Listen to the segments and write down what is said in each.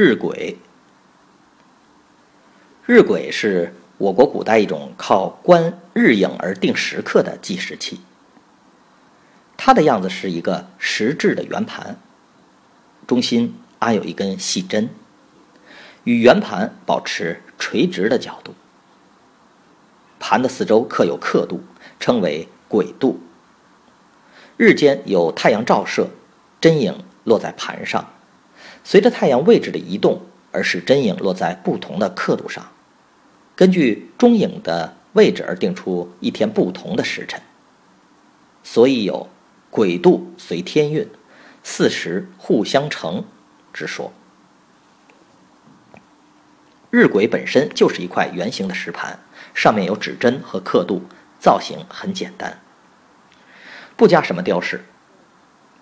日晷，日晷是我国古代一种靠观日影而定时刻的计时器。它的样子是一个石质的圆盘，中心安有一根细针，与圆盘保持垂直的角度。盘的四周刻有刻度，称为晷度。日间有太阳照射，针影落在盘上。随着太阳位置的移动，而使针影落在不同的刻度上，根据中影的位置而定出一天不同的时辰。所以有“鬼度随天运，四时互相成”之说。日晷本身就是一块圆形的石盘，上面有指针和刻度，造型很简单，不加什么雕饰。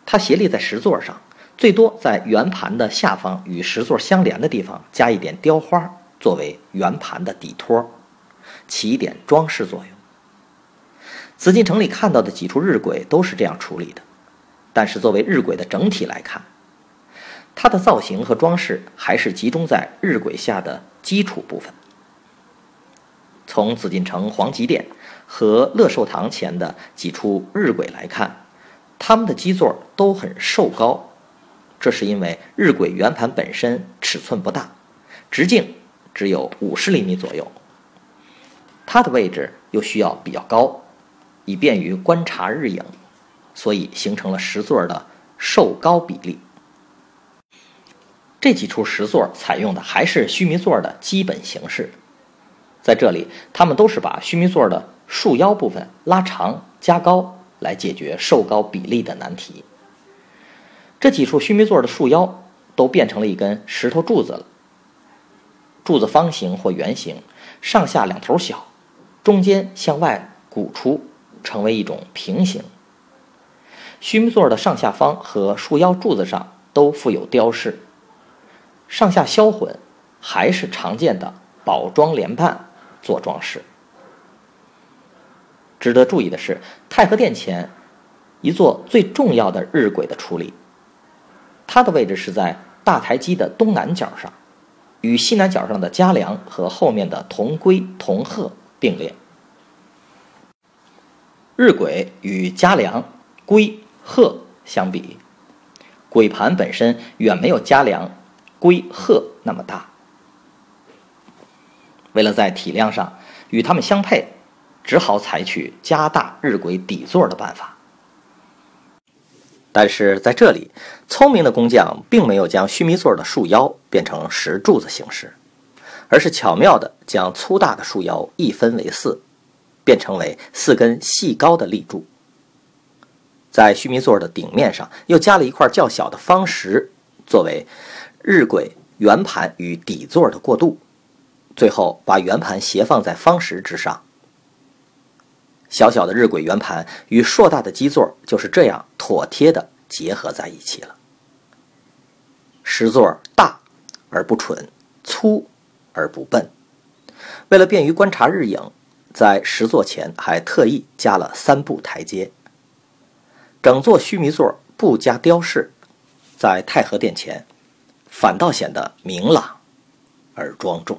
它斜立在石座上。最多在圆盘的下方与石座相连的地方加一点雕花，作为圆盘的底托，起一点装饰作用。紫禁城里看到的几处日晷都是这样处理的，但是作为日晷的整体来看，它的造型和装饰还是集中在日晷下的基础部分。从紫禁城皇极殿和乐寿堂前的几处日晷来看，它们的基座都很瘦高。这是因为日晷圆盘本身尺寸不大，直径只有五十厘米左右，它的位置又需要比较高，以便于观察日影，所以形成了石座的瘦高比例。这几处石座采用的还是须弥座的基本形式，在这里，它们都是把须弥座的束腰部分拉长加高，来解决瘦高比例的难题。这几处须弥座的束腰都变成了一根石头柱子了。柱子方形或圆形，上下两头小，中间向外鼓出，成为一种平行。须弥座的上下方和束腰柱子上都附有雕饰，上下销混，还是常见的宝装莲瓣做装饰。值得注意的是，太和殿前一座最重要的日晷的处理。它的位置是在大台基的东南角上，与西南角上的嘉梁和后面的同龟、同鹤并列。日晷与嘉梁、龟、鹤相比，晷盘本身远没有嘉梁、龟、鹤那么大。为了在体量上与它们相配，只好采取加大日晷底座的办法。但是在这里，聪明的工匠并没有将须弥座的束腰变成石柱子形式，而是巧妙地将粗大的束腰一分为四，变成为四根细高的立柱。在须弥座的顶面上又加了一块较小的方石，作为日晷圆盘与底座的过渡。最后把圆盘斜放在方石之上。小小的日晷圆盘与硕大的基座就是这样妥帖地结合在一起了。石座大而不蠢，粗而不笨。为了便于观察日影，在石座前还特意加了三步台阶。整座须弥座不加雕饰，在太和殿前，反倒显得明朗而庄重。